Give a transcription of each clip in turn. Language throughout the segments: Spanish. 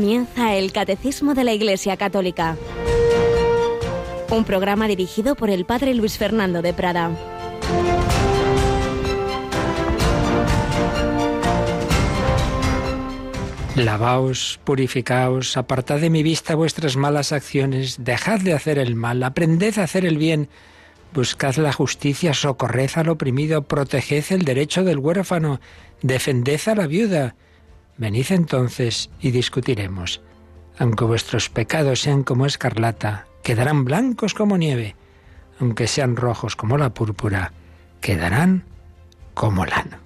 Comienza el Catecismo de la Iglesia Católica, un programa dirigido por el Padre Luis Fernando de Prada. Lavaos, purificaos, apartad de mi vista vuestras malas acciones, dejad de hacer el mal, aprended a hacer el bien, buscad la justicia, socorred al oprimido, proteged el derecho del huérfano, defended a la viuda, Venid entonces y discutiremos. Aunque vuestros pecados sean como escarlata, quedarán blancos como nieve. Aunque sean rojos como la púrpura, quedarán como lana.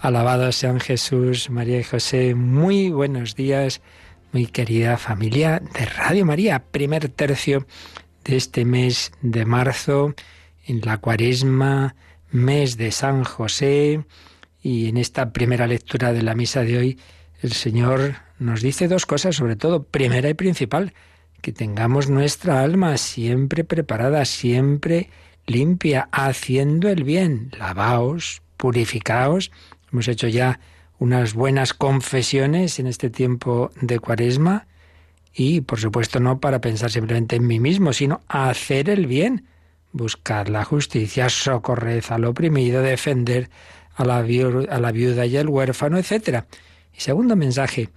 Alabados sean Jesús, María y José. Muy buenos días, muy querida familia de Radio María. Primer tercio de este mes de marzo, en la cuaresma, mes de San José y en esta primera lectura de la misa de hoy, el Señor nos dice dos cosas, sobre todo, primera y principal, que tengamos nuestra alma siempre preparada, siempre limpia, haciendo el bien. Lavaos, purificaos. Hemos hecho ya unas buenas confesiones en este tiempo de cuaresma y, por supuesto, no para pensar simplemente en mí mismo, sino hacer el bien, buscar la justicia, socorrer al oprimido, defender a la, a la viuda y al huérfano, etc. Y segundo mensaje,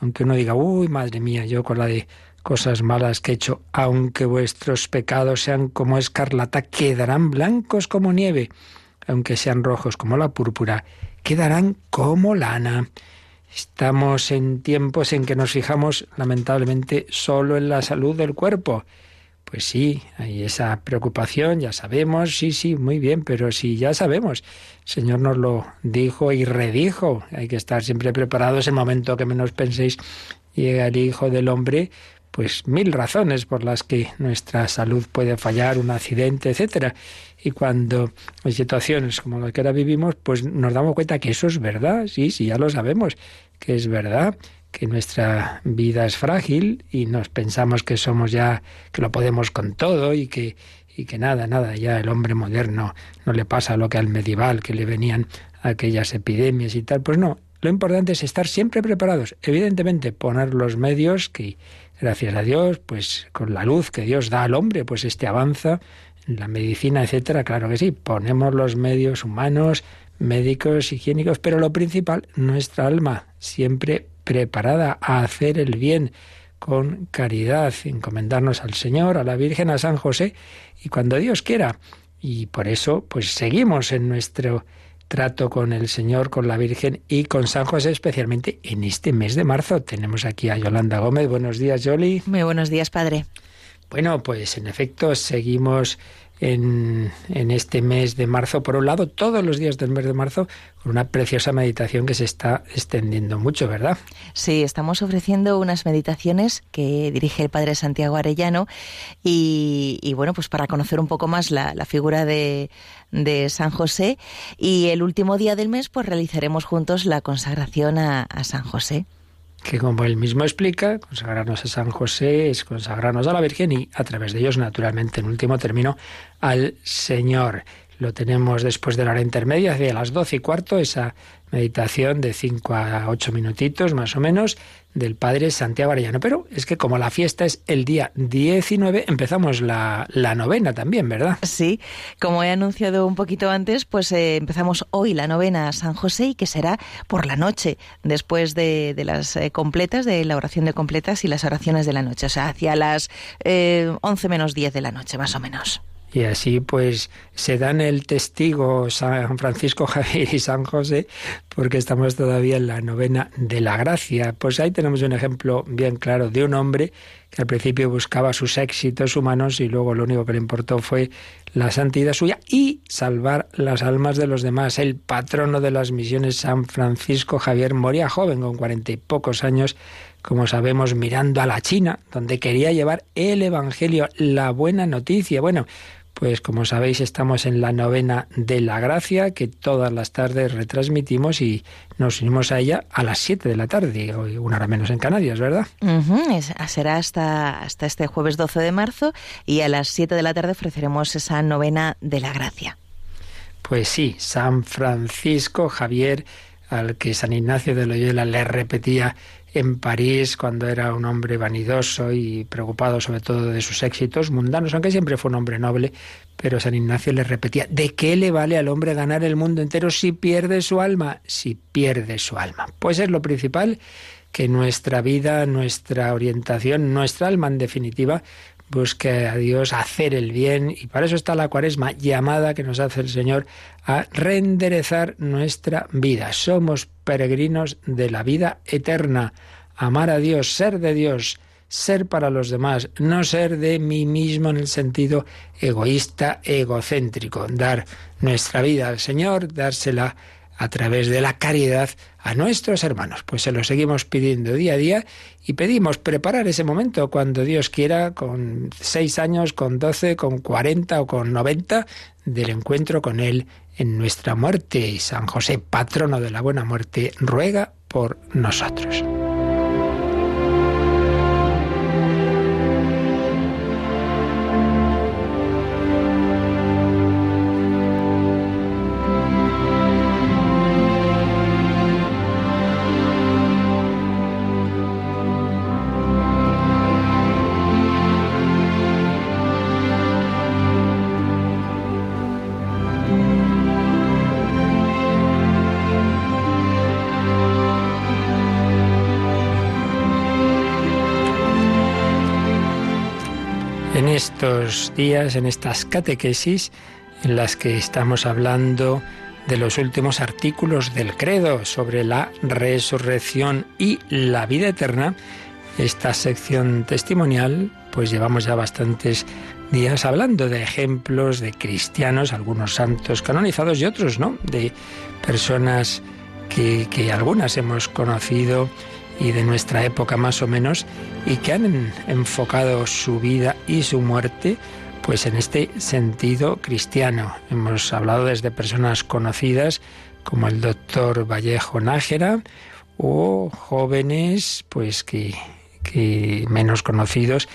aunque uno diga, uy, madre mía, yo con la de cosas malas que he hecho, aunque vuestros pecados sean como escarlata, quedarán blancos como nieve, aunque sean rojos como la púrpura, quedarán como lana. Estamos en tiempos en que nos fijamos lamentablemente solo en la salud del cuerpo pues sí, hay esa preocupación, ya sabemos, sí, sí, muy bien, pero sí, ya sabemos. El Señor nos lo dijo y redijo. Hay que estar siempre preparados el momento que menos penséis llega el Hijo del Hombre, pues mil razones por las que nuestra salud puede fallar, un accidente, etcétera. Y cuando hay situaciones como las que ahora vivimos, pues nos damos cuenta que eso es verdad, sí, sí, ya lo sabemos, que es verdad que nuestra vida es frágil y nos pensamos que somos ya, que lo podemos con todo y que, y que nada, nada, ya el hombre moderno no le pasa lo que al medieval, que le venían aquellas epidemias y tal. Pues no, lo importante es estar siempre preparados. Evidentemente, poner los medios que, gracias a Dios, pues con la luz que Dios da al hombre, pues este avanza en la medicina, etcétera, claro que sí, ponemos los medios humanos, médicos, higiénicos, pero lo principal, nuestra alma, siempre preparada a hacer el bien con caridad, encomendarnos al Señor, a la Virgen, a San José, y cuando Dios quiera. Y por eso, pues seguimos en nuestro trato con el Señor, con la Virgen y con San José, especialmente en este mes de marzo. Tenemos aquí a Yolanda Gómez. Buenos días, Yoli. Muy buenos días, Padre. Bueno, pues en efecto seguimos en, este mes de marzo, por un lado, todos los días del mes de marzo, con una preciosa meditación que se está extendiendo mucho, ¿verdad? Sí, estamos ofreciendo unas meditaciones que dirige el Padre Santiago Arellano y, bueno, pues para conocer un poco más la, figura de, San José. Y el último día del mes pues realizaremos juntos la consagración a San José que como él mismo explica, consagrarnos a San José es consagrarnos a la Virgen y a través de ellos, naturalmente, en último término, al Señor. Lo tenemos después de la hora intermedia, hacia las doce y cuarto, esa meditación de cinco a ocho minutitos más o menos del Padre Santiago Arellano. Pero es que como la fiesta es el día 19, empezamos la, la novena también, ¿verdad? Sí, como he anunciado un poquito antes, pues eh, empezamos hoy la novena a San José y que será por la noche, después de, de las eh, completas, de la oración de completas y las oraciones de la noche, o sea, hacia las eh, 11 menos 10 de la noche, más o menos. Y así pues se dan el testigo San Francisco Javier y San José porque estamos todavía en la novena de la gracia. Pues ahí tenemos un ejemplo bien claro de un hombre que al principio buscaba sus éxitos humanos y luego lo único que le importó fue la santidad suya y salvar las almas de los demás. El patrono de las misiones San Francisco Javier moría joven, con cuarenta y pocos años, como sabemos, mirando a la China, donde quería llevar el Evangelio, la buena noticia. Bueno, pues como sabéis estamos en la novena de la gracia que todas las tardes retransmitimos y nos unimos a ella a las 7 de la tarde, una hora menos en Canarias, ¿verdad? Uh -huh. Será hasta, hasta este jueves 12 de marzo y a las 7 de la tarde ofreceremos esa novena de la gracia. Pues sí, San Francisco Javier, al que San Ignacio de Loyola le repetía en París cuando era un hombre vanidoso y preocupado sobre todo de sus éxitos mundanos, aunque siempre fue un hombre noble, pero San Ignacio le repetía, ¿de qué le vale al hombre ganar el mundo entero si pierde su alma? Si pierde su alma. Pues es lo principal que nuestra vida, nuestra orientación, nuestra alma en definitiva, busque a Dios hacer el bien y para eso está la cuaresma llamada que nos hace el Señor a reenderezar nuestra vida. Somos peregrinos de la vida eterna, amar a Dios, ser de Dios, ser para los demás, no ser de mí mismo en el sentido egoísta, egocéntrico, dar nuestra vida al Señor, dársela a través de la caridad a nuestros hermanos. Pues se lo seguimos pidiendo día a día y pedimos preparar ese momento cuando Dios quiera, con seis años, con doce, con cuarenta o con noventa, del encuentro con Él en nuestra muerte. Y San José, patrono de la buena muerte, ruega por nosotros. Estos días, en estas catequesis, en las que estamos hablando de los últimos artículos del credo sobre la resurrección y la vida eterna, esta sección testimonial, pues llevamos ya bastantes días hablando de ejemplos de cristianos, algunos santos canonizados y otros no, de personas que, que algunas hemos conocido y de nuestra época más o menos, y que han enfocado su vida y su muerte pues en este sentido cristiano. Hemos hablado desde personas conocidas como el doctor Vallejo Nájera o jóvenes pues que, que menos conocidos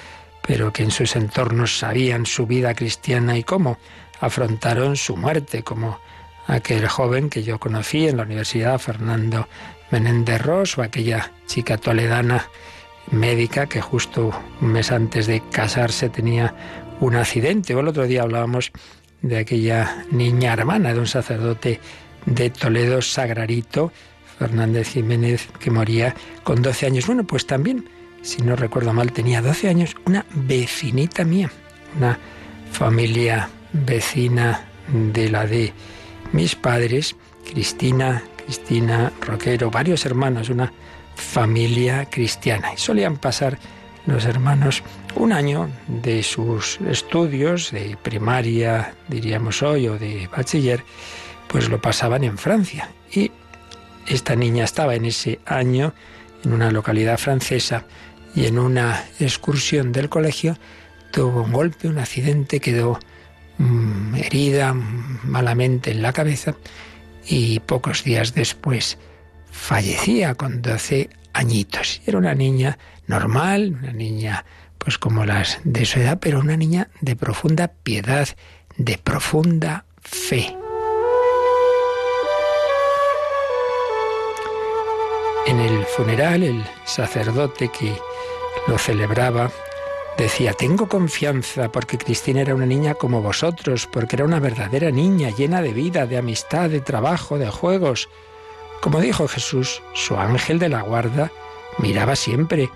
pero que en sus entornos sabían su vida cristiana y cómo afrontaron su muerte, como aquel joven que yo conocí en la universidad, Fernando Menéndez Ross, o aquella chica toledana médica que justo un mes antes de casarse tenía un accidente. O el otro día hablábamos de aquella niña hermana de un sacerdote de Toledo, Sagrarito, Fernández Jiménez, que moría con 12 años. Bueno, pues también, si no recuerdo mal, tenía 12 años una vecinita mía, una familia vecina de la de mis padres, Cristina, Cristina Roquero, varios hermanos, una familia cristiana. Y solían pasar los hermanos un año de sus estudios de primaria, diríamos hoy, o de bachiller, pues lo pasaban en Francia. Y esta niña estaba en ese año en una localidad francesa y en una excursión del colegio tuvo un golpe, un accidente, quedó mm, herida malamente en la cabeza y pocos días después fallecía con 12 añitos. Era una niña normal, una niña pues como las de su edad, pero una niña de profunda piedad, de profunda fe. En el funeral, el sacerdote que lo celebraba decía, tengo confianza porque Cristina era una niña como vosotros, porque era una verdadera niña llena de vida, de amistad, de trabajo, de juegos. Como dijo Jesús, su ángel de la guarda miraba siempre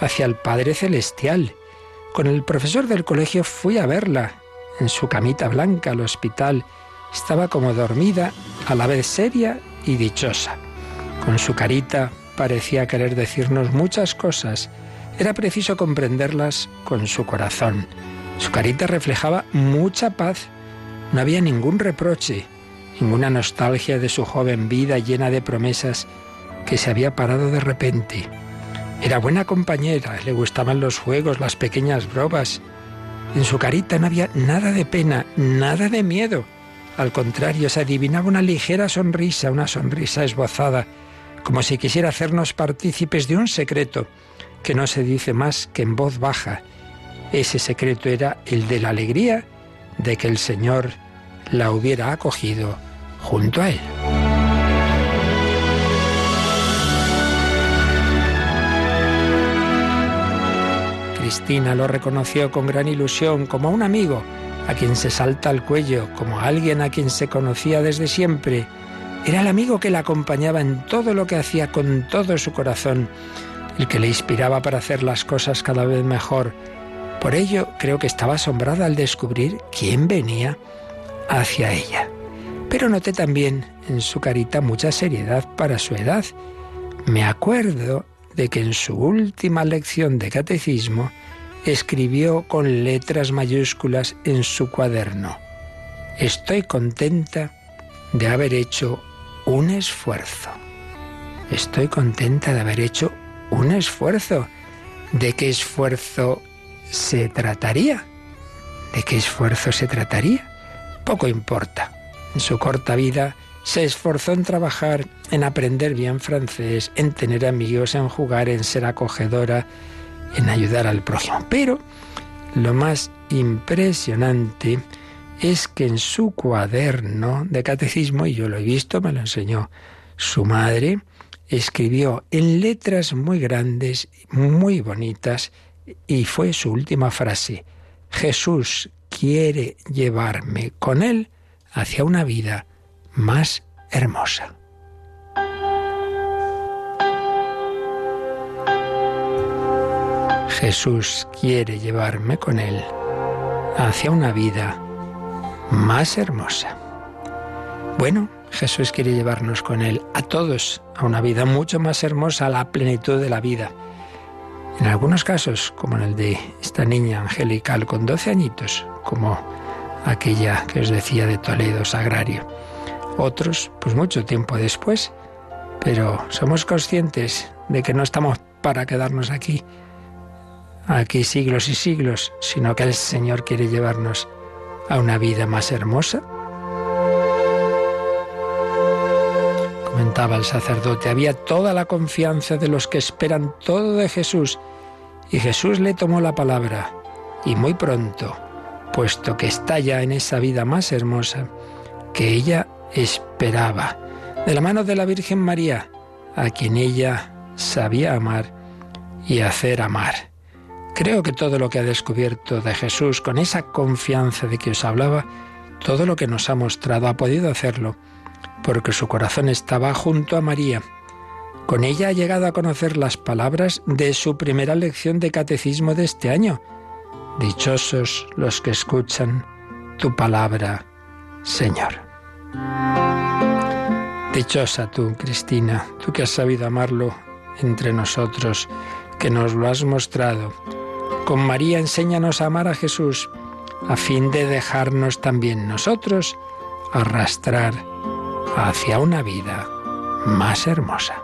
hacia el Padre Celestial. Con el profesor del colegio fui a verla, en su camita blanca al hospital. Estaba como dormida, a la vez seria y dichosa. Con su carita parecía querer decirnos muchas cosas. Era preciso comprenderlas con su corazón. Su carita reflejaba mucha paz. No había ningún reproche, ninguna nostalgia de su joven vida llena de promesas que se había parado de repente. Era buena compañera, le gustaban los juegos, las pequeñas bromas. En su carita no había nada de pena, nada de miedo. Al contrario, se adivinaba una ligera sonrisa, una sonrisa esbozada, como si quisiera hacernos partícipes de un secreto que no se dice más que en voz baja. Ese secreto era el de la alegría de que el Señor la hubiera acogido junto a él. Cristina lo reconoció con gran ilusión como un amigo a quien se salta al cuello, como a alguien a quien se conocía desde siempre. Era el amigo que la acompañaba en todo lo que hacía con todo su corazón, el que le inspiraba para hacer las cosas cada vez mejor. Por ello creo que estaba asombrada al descubrir quién venía hacia ella. Pero noté también en su carita mucha seriedad para su edad. Me acuerdo de que en su última lección de catecismo escribió con letras mayúsculas en su cuaderno, Estoy contenta de haber hecho un esfuerzo. Estoy contenta de haber hecho un esfuerzo. ¿De qué esfuerzo se trataría? ¿De qué esfuerzo se trataría? Poco importa. En su corta vida se esforzó en trabajar, en aprender bien francés, en tener amigos, en jugar, en ser acogedora, en ayudar al prójimo. Pero lo más impresionante es que en su cuaderno de catecismo, y yo lo he visto, me lo enseñó su madre, escribió en letras muy grandes, muy bonitas, y fue su última frase, Jesús quiere llevarme con él hacia una vida más hermosa. Jesús quiere llevarme con Él hacia una vida más hermosa. Bueno, Jesús quiere llevarnos con Él a todos a una vida mucho más hermosa, a la plenitud de la vida. En algunos casos, como en el de esta niña angelical con 12 añitos, como aquella que os decía de Toledo, Sagrario. Otros, pues mucho tiempo después, pero somos conscientes de que no estamos para quedarnos aquí, aquí siglos y siglos, sino que el Señor quiere llevarnos a una vida más hermosa. Comentaba el sacerdote, había toda la confianza de los que esperan todo de Jesús, y Jesús le tomó la palabra, y muy pronto, puesto que está ya en esa vida más hermosa, que ella esperaba, de la mano de la Virgen María, a quien ella sabía amar y hacer amar. Creo que todo lo que ha descubierto de Jesús con esa confianza de que os hablaba, todo lo que nos ha mostrado ha podido hacerlo, porque su corazón estaba junto a María. Con ella ha llegado a conocer las palabras de su primera lección de catecismo de este año. Dichosos los que escuchan tu palabra, Señor. Dichosa tú, Cristina, tú que has sabido amarlo entre nosotros, que nos lo has mostrado con María enséñanos a amar a Jesús, a fin de dejarnos también nosotros arrastrar hacia una vida más hermosa.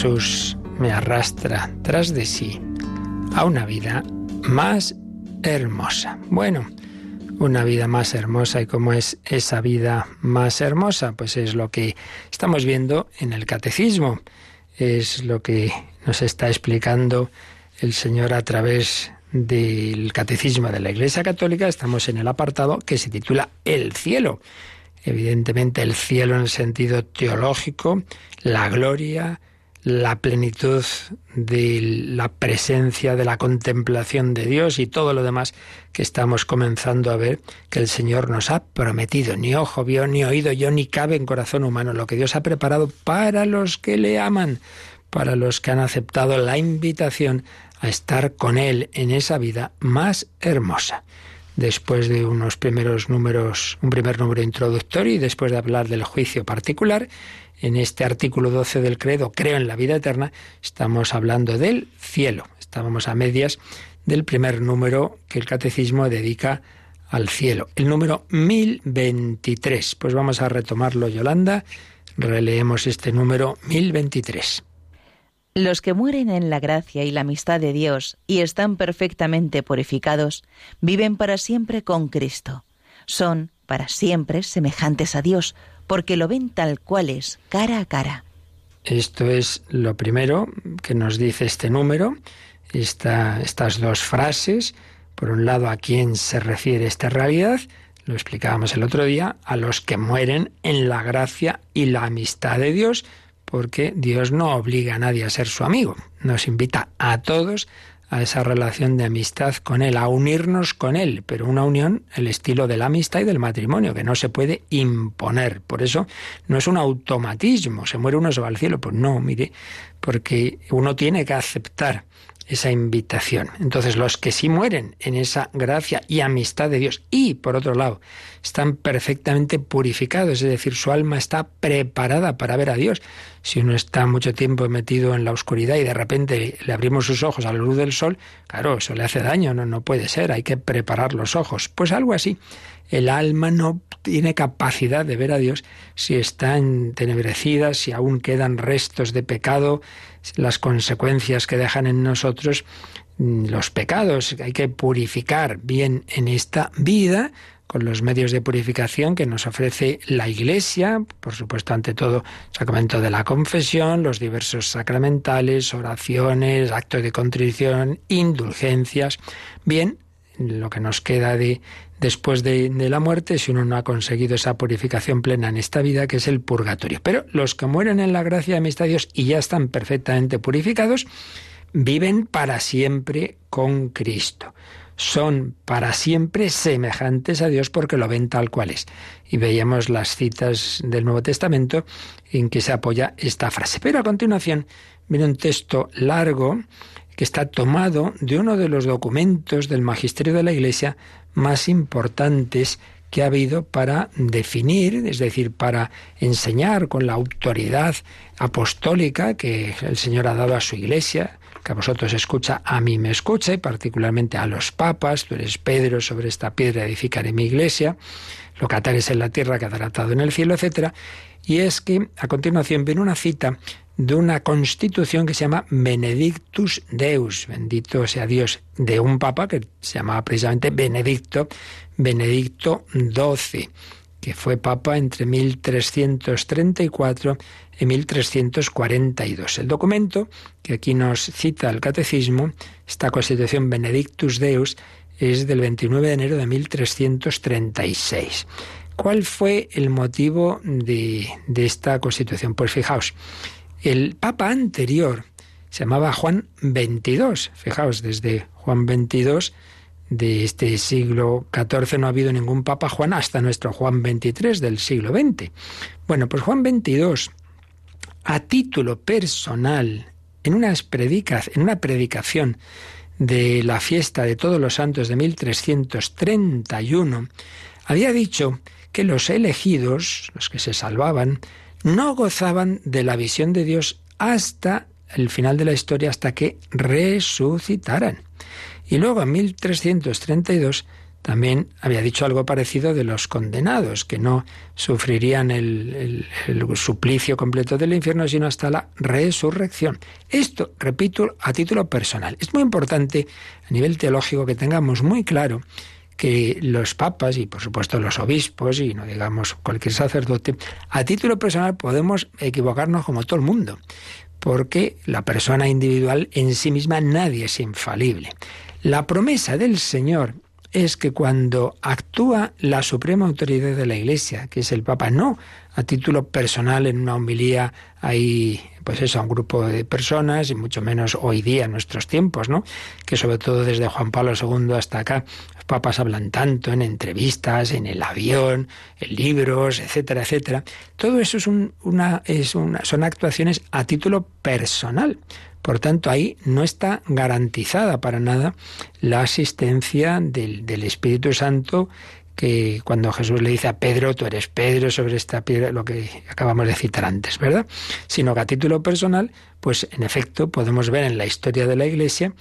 Jesús me arrastra tras de sí a una vida más hermosa. Bueno, una vida más hermosa y cómo es esa vida más hermosa, pues es lo que estamos viendo en el catecismo, es lo que nos está explicando el Señor a través del Catecismo de la Iglesia Católica estamos en el apartado que se titula El cielo. Evidentemente el cielo en el sentido teológico, la gloria, la plenitud de la presencia, de la contemplación de Dios y todo lo demás que estamos comenzando a ver que el Señor nos ha prometido. Ni ojo vio, ni oído yo, ni cabe en corazón humano lo que Dios ha preparado para los que le aman, para los que han aceptado la invitación a estar con Él en esa vida más hermosa. Después de unos primeros números, un primer número introductorio y después de hablar del juicio particular, en este artículo 12 del credo, creo en la vida eterna, estamos hablando del cielo. Estábamos a medias del primer número que el catecismo dedica al cielo, el número 1023. Pues vamos a retomarlo, Yolanda. Releemos este número 1023. Los que mueren en la gracia y la amistad de Dios y están perfectamente purificados, viven para siempre con Cristo. Son para siempre semejantes a Dios, porque lo ven tal cual es, cara a cara. Esto es lo primero que nos dice este número, estas dos frases. Por un lado, a quién se refiere esta realidad, lo explicábamos el otro día, a los que mueren en la gracia y la amistad de Dios, porque Dios no obliga a nadie a ser su amigo, nos invita a todos esa relación de amistad con Él, a unirnos con Él, pero una unión, el estilo de la amistad y del matrimonio, que no se puede imponer. Por eso no es un automatismo, se muere uno, se va al cielo. Pues no, mire, porque uno tiene que aceptar esa invitación. Entonces los que sí mueren en esa gracia y amistad de Dios y, por otro lado, están perfectamente purificados, es decir, su alma está preparada para ver a Dios. Si uno está mucho tiempo metido en la oscuridad y de repente le abrimos sus ojos a la luz del sol, claro, eso le hace daño, no, no puede ser, hay que preparar los ojos. Pues algo así. El alma no tiene capacidad de ver a Dios si está entenebrecida, si aún quedan restos de pecado, las consecuencias que dejan en nosotros mm, los pecados. Hay que purificar bien en esta vida con los medios de purificación que nos ofrece la Iglesia, por supuesto, ante todo, sacramento de la confesión, los diversos sacramentales, oraciones, actos de contrición, indulgencias. Bien, lo que nos queda de después de, la muerte si uno no ha conseguido esa purificación plena en esta vida, que es el purgatorio. Pero los que mueren en la gracia de amistad de Dios y ya están perfectamente purificados, viven para siempre con Cristo. Son para siempre semejantes a Dios porque lo ven tal cual es. Y veíamos las citas del Nuevo Testamento en que se apoya esta frase. Pero a continuación viene un texto largo que está tomado de uno de los documentos del magisterio de la Iglesia más importantes que ha habido para definir, es decir, para enseñar con la autoridad apostólica que el Señor ha dado a su iglesia, que a vosotros escucha, a mí me escucha, y particularmente a los papas, tú eres Pedro, sobre esta piedra edificaré mi iglesia, lo que atares en la tierra quedará atado en el cielo, etc. Y es que a continuación viene una cita de una constitución que se llama Benedictus Deus, bendito sea Dios, de un papa que se llamaba precisamente Benedicto, Benedicto XII, que fue papa entre 1334 y 1342. El documento que aquí nos cita el catecismo, esta constitución Benedictus Deus, es del 29 de enero de 1336. ¿Cuál fue el motivo de, de esta constitución? Pues fijaos, el papa anterior se llamaba Juan XXII. Fijaos, desde Juan XXII de este siglo XIV no ha habido ningún papa Juan hasta nuestro Juan XXIII del siglo XX. Bueno, pues Juan XXII, a título personal, en, unas en una predicación de la fiesta de todos los santos de 1331, había dicho que los elegidos, los que se salvaban, no gozaban de la visión de Dios hasta el final de la historia, hasta que resucitaran. Y luego en 1332 también había dicho algo parecido de los condenados, que no sufrirían el, suplicio completo del infierno, sino hasta la resurrección. Esto, repito, a título personal. Es muy importante a nivel teológico que tengamos muy claro que los papas y por supuesto los obispos y no digamos cualquier sacerdote, a título personal podemos equivocarnos como todo el mundo, porque la persona individual en sí misma nadie es infalible. La promesa del Señor es que cuando actúa la suprema autoridad de la Iglesia, que es el Papa, no a título personal en una homilía ahí, pues eso, a un grupo de personas, y mucho menos hoy día, en nuestros tiempos, ¿no? Que sobre todo desde Juan Pablo II hasta acá, los papas hablan tanto en entrevistas, en el avión, en libros, etcétera, etcétera. Todo eso es una, es una, son actuaciones a título personal. Por tanto, ahí no está garantizada para nada la asistencia del, del Espíritu Santo que cuando Jesús le dice a Pedro, tú eres Pedro sobre esta piedra, lo que acabamos de citar antes, ¿verdad? Sino que a título personal, pues en efecto podemos ver en la historia de la Iglesia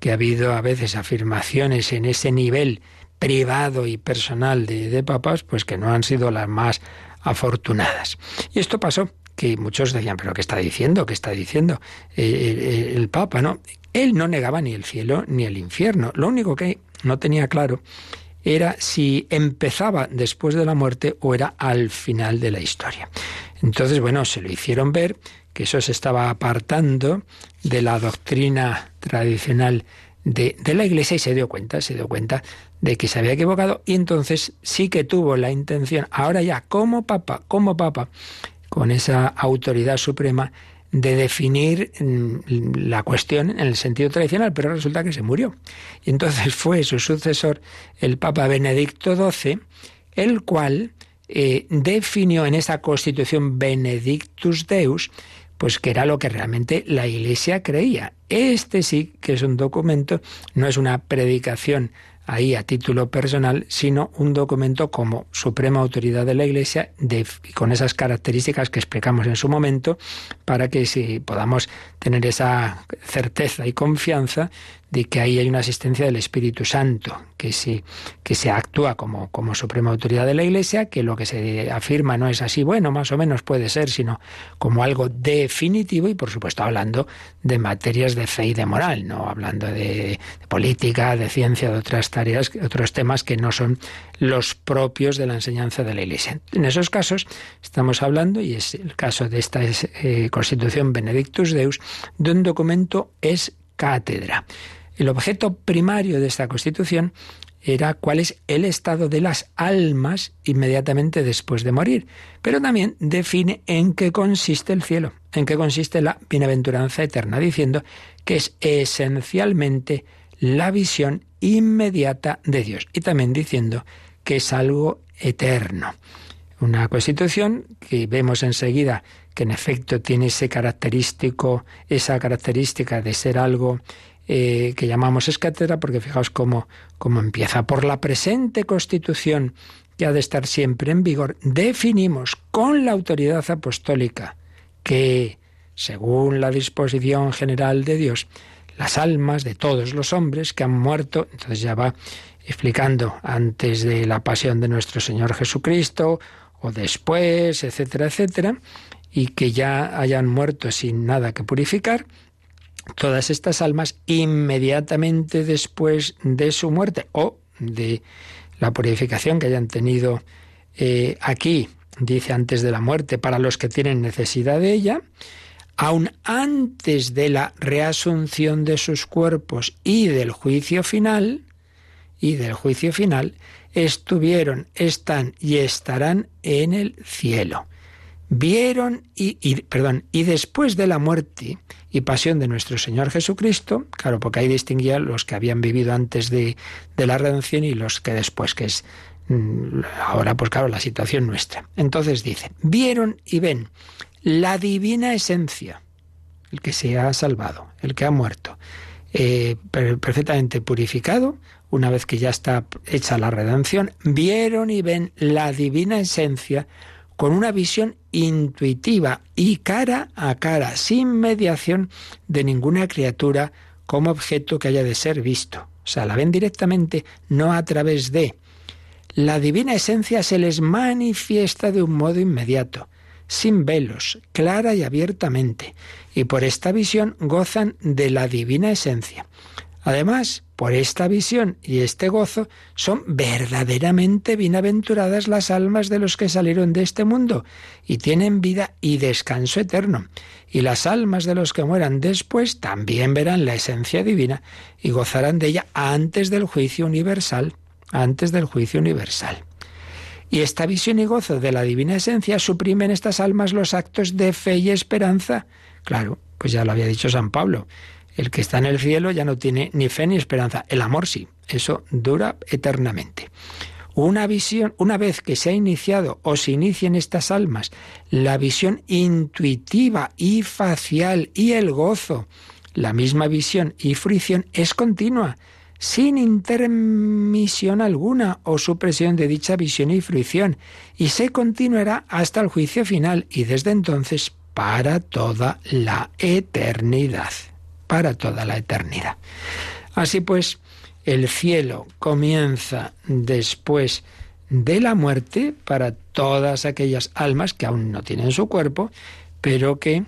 que ha habido a veces afirmaciones en ese nivel privado y personal de, de papas, pues que no han sido las más afortunadas. Y esto pasó que muchos decían, pero ¿qué está diciendo? ¿Qué está diciendo eh, el, Papa? No, él no negaba ni el cielo ni el infierno. Lo único que no tenía claro era si empezaba después de la muerte o era al final de la historia. Entonces, bueno, se lo hicieron ver que eso se estaba apartando de la doctrina tradicional de, de, la Iglesia y se dio cuenta, se dio cuenta de que se había equivocado y entonces sí que tuvo la intención, ahora ya como papa, como papa, con esa autoridad suprema de definir mm, la cuestión en el sentido tradicional, pero resulta que se murió. Y entonces fue su sucesor, el Papa Benedicto XII, el cual eh, definió en esa constitución Benedictus Deus, pues que era lo que realmente la Iglesia creía. Este sí que es un documento, no es una predicación ahí a título personal, sino un documento como suprema autoridad de la Iglesia, con esas características que explicamos en su momento, para que si podamos tener esa certeza y confianza de que ahí hay una asistencia del Espíritu Santo, que se, que se actúa como, como suprema autoridad de la Iglesia, que lo que se afirma no es así, bueno, más o menos puede ser, sino como algo definitivo y por supuesto hablando de materias de fe y de moral, no hablando de, política, de ciencia, de otras tareas, otros temas que no son los propios de la enseñanza de la Iglesia. En esos casos estamos hablando, y es el caso de esta eh, Constitución Benedictus Deus, de un documento es cátedra. El objeto primario de esta Constitución era cuál es el estado de las almas inmediatamente después de morir, pero también define en qué consiste el cielo, en qué consiste la bienaventuranza eterna, diciendo que es esencialmente la visión inmediata de Dios y también diciendo que es algo eterno. Una constitución que vemos enseguida que en efecto tiene ese característico, esa característica de ser algo eh, que llamamos escátedra, porque fijaos cómo, cómo empieza. Por la presente constitución, que ha de estar siempre en vigor, definimos con la autoridad apostólica que, según la disposición general de Dios, las almas de todos los hombres que han muerto, entonces ya va explicando antes de la pasión de nuestro Señor Jesucristo o después, etcétera, etcétera, y que ya hayan muerto sin nada que purificar, todas estas almas inmediatamente después de su muerte o de la purificación que hayan tenido eh, aquí, dice antes de la muerte, para los que tienen necesidad de ella, aun antes de la reasunción de sus cuerpos y del juicio final, y del juicio final, estuvieron, están y estarán en el cielo. Vieron y, perdón, y después de la muerte y pasión de nuestro Señor Jesucristo, claro, porque ahí distinguía los que habían vivido antes de, de la redención y los que después, que es mm, ahora, pues claro, la situación nuestra. Entonces dice, vieron y ven la divina esencia, el que se ha salvado, el que ha muerto, eh, perfectamente purificado, una vez que ya está hecha la redención, vieron y ven la divina esencia con una visión intuitiva y cara a cara, sin mediación de ninguna criatura como objeto que haya de ser visto. O sea, la ven directamente, no a través de. La divina esencia se les manifiesta de un modo inmediato sin velos, clara y abiertamente, y por esta visión gozan de la divina esencia. Además, por esta visión y este gozo, son verdaderamente bienaventuradas las almas de los que salieron de este mundo y tienen vida y descanso eterno. Y las almas de los que mueran después también verán la esencia divina y gozarán de ella antes del juicio universal, antes del juicio universal. Y esta visión y gozo de la divina esencia suprimen estas almas los actos de fe y esperanza. Claro, pues ya lo había dicho San Pablo. El que está en el cielo ya no tiene ni fe ni esperanza. El amor sí, eso dura eternamente. Una visión, una vez que se ha iniciado o se en estas almas la visión intuitiva y facial y el gozo, la misma visión y fruición es continua, sin intermisión alguna o supresión de dicha visión y fruición, y se continuará hasta el juicio final y desde entonces para toda la eternidad para toda la eternidad. Así pues, el cielo comienza después de la muerte para todas aquellas almas que aún no tienen su cuerpo, pero que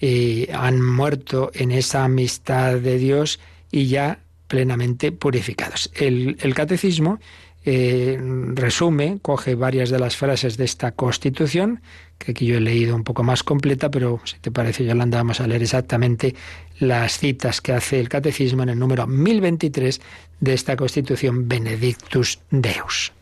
eh, han muerto en esa amistad de Dios y ya plenamente purificados. El, catecismo eh, resume, coge varias de las frases de esta constitución, que aquí yo he leído un poco más completa, pero si te parece, Yolanda, vamos a leer exactamente las citas que hace el Catecismo en el número 1023 de esta Constitución Benedictus Deus.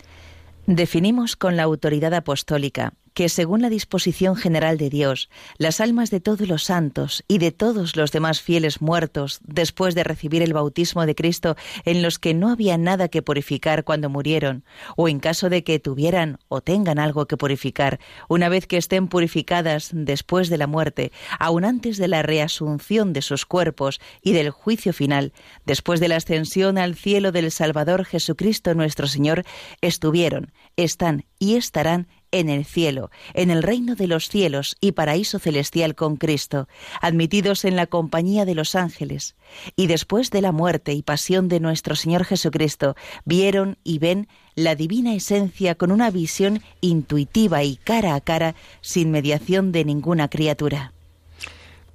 Definimos con la autoridad apostólica que según la disposición general de Dios, las almas de todos los santos y de todos los demás fieles muertos, después de recibir el bautismo de Cristo, en los que no había nada que purificar cuando murieron, o en caso de que tuvieran o tengan algo que purificar, una vez que estén purificadas después de la muerte, aun antes de la reasunción de sus cuerpos y del juicio final, después de la ascensión al cielo del Salvador Jesucristo nuestro Señor, estuvieron, están y estarán en el cielo, en el reino de los cielos y paraíso celestial con Cristo, admitidos en la compañía de los ángeles, y después de la muerte y pasión de nuestro Señor Jesucristo, vieron y ven la divina esencia con una visión intuitiva y cara a cara, sin mediación de ninguna criatura.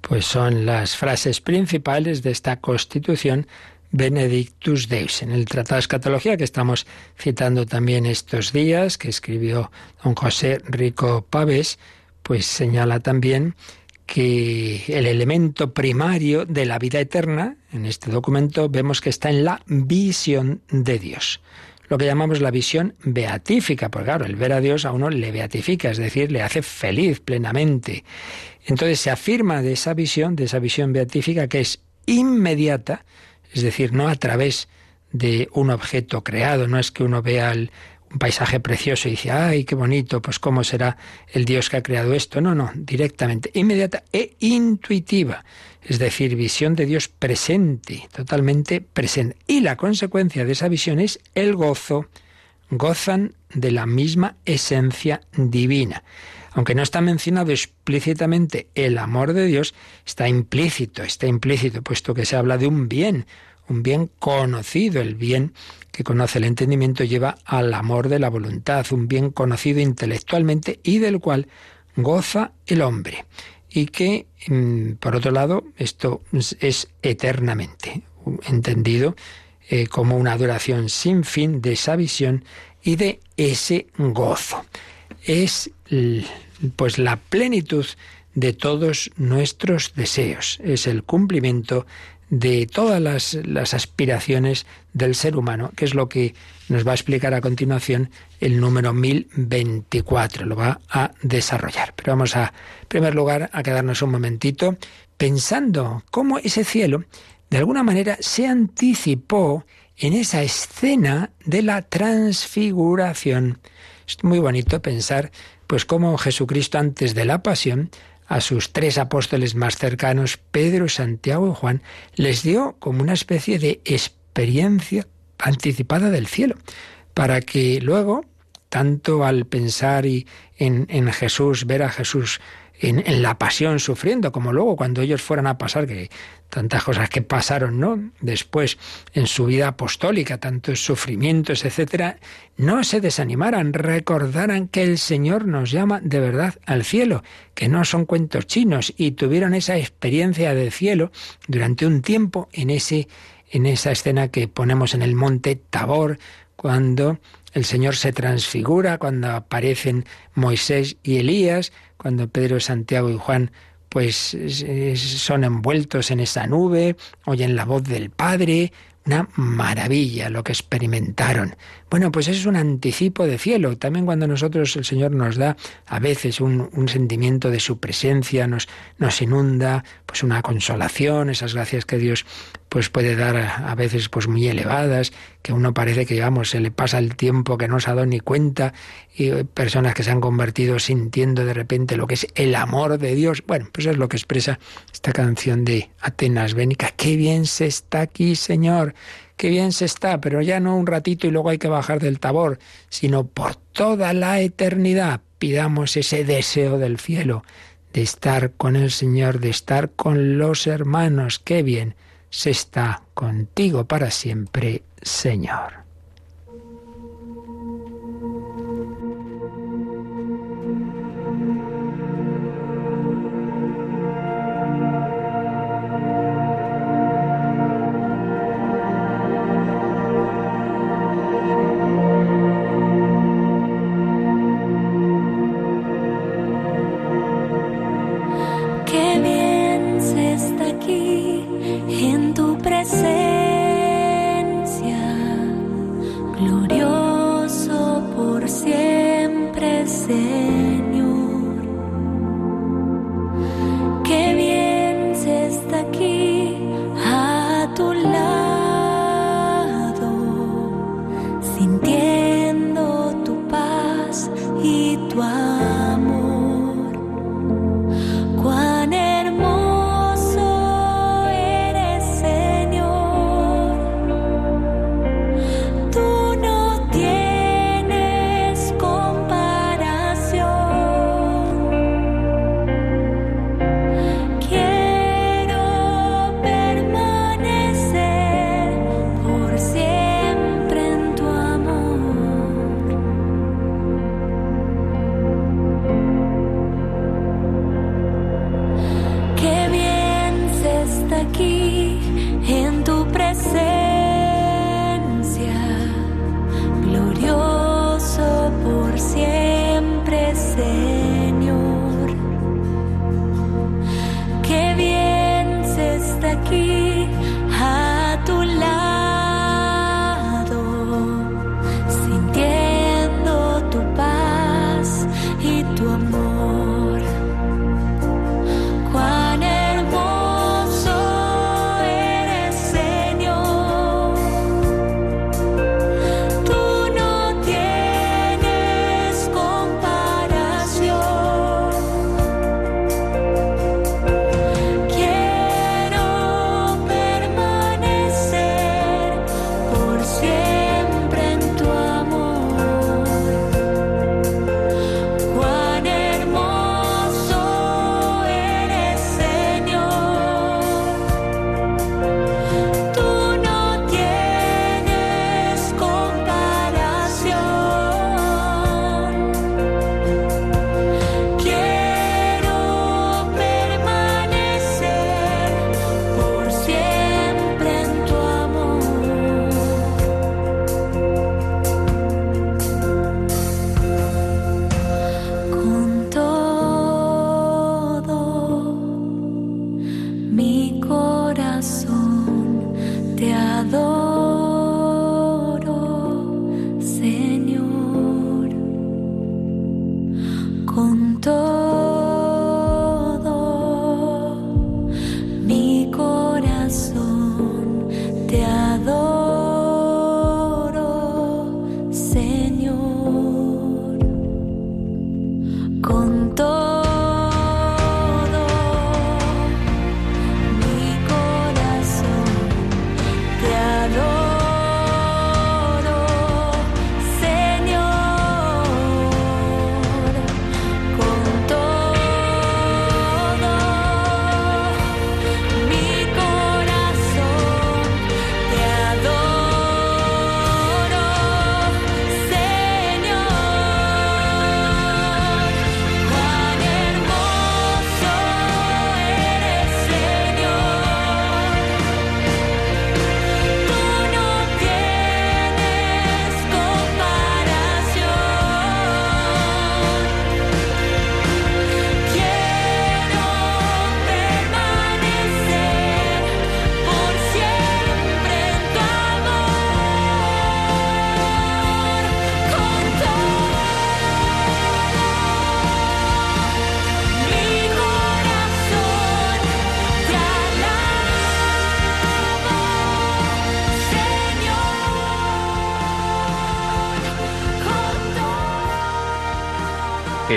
Pues son las frases principales de esta constitución Benedictus Deus. En el Tratado de Escatología que estamos citando también estos días, que escribió don José Rico Pavés, pues señala también que el elemento primario de la vida eterna, en este documento, vemos que está en la visión de Dios. Lo que llamamos la visión beatífica, porque claro, el ver a Dios a uno le beatifica, es decir, le hace feliz plenamente. Entonces se afirma de esa visión, de esa visión beatífica, que es inmediata, es decir, no a través de un objeto creado, no es que uno vea un paisaje precioso y dice, ay, qué bonito, pues cómo será el Dios que ha creado esto. No, no, directamente, inmediata e intuitiva, es decir, visión de Dios presente, totalmente presente. Y la consecuencia de esa visión es el gozo, gozan de la misma esencia divina. Aunque no está mencionado explícitamente el amor de Dios, está implícito, está implícito, puesto que se habla de un bien, un bien conocido, el bien que conoce el entendimiento lleva al amor de la voluntad, un bien conocido intelectualmente y del cual goza el hombre. Y que, mm, por otro lado, esto es eternamente entendido eh, como una adoración sin fin de esa visión y de ese gozo. Es pues la plenitud de todos nuestros deseos. Es el cumplimiento de todas las, las, aspiraciones del ser humano, que es lo que nos va a explicar a continuación el número 1024. Lo va a desarrollar. Pero vamos a, en primer lugar, a quedarnos un momentito pensando cómo ese cielo, de alguna manera, se anticipó en esa escena de la transfiguración. Es muy bonito pensar pues como Jesucristo antes de la pasión a sus tres apóstoles más cercanos, Pedro, Santiago y Juan, les dio como una especie de experiencia anticipada del cielo, para que luego, tanto al pensar y en, en Jesús, ver a Jesús en, la pasión sufriendo, como luego cuando ellos fueran a pasar, que tantas cosas que pasaron, ¿no? Después en su vida apostólica, tantos sufrimientos, etcétera, no se desanimaran, recordaran que el Señor nos llama de verdad al cielo, que no son cuentos chinos, y tuvieron esa experiencia del cielo durante un tiempo en ese en esa escena que ponemos en el monte Tabor, cuando el Señor se transfigura, cuando aparecen Moisés y Elías, cuando Pedro, Santiago y Juan pues son envueltos en esa nube, oyen la voz del Padre, una maravilla lo que experimentaron. Bueno, pues es un anticipo de cielo. También cuando nosotros el Señor nos da a veces un, un, sentimiento de su presencia, nos, nos inunda, pues una consolación, esas gracias que Dios pues puede dar a, veces pues muy elevadas, que uno parece que digamos se le pasa el tiempo que no se ha dado ni cuenta y personas que se han convertido sintiendo de repente lo que es el amor de Dios. Bueno, pues es lo que expresa esta canción de Atenas Bénica. Qué bien se está aquí, Señor. Qué bien se está, pero ya no un ratito y luego hay que bajar del tabor, sino por toda la eternidad. Pidamos ese deseo del cielo, de estar con el Señor, de estar con los hermanos. Qué bien se está contigo para siempre, Señor. say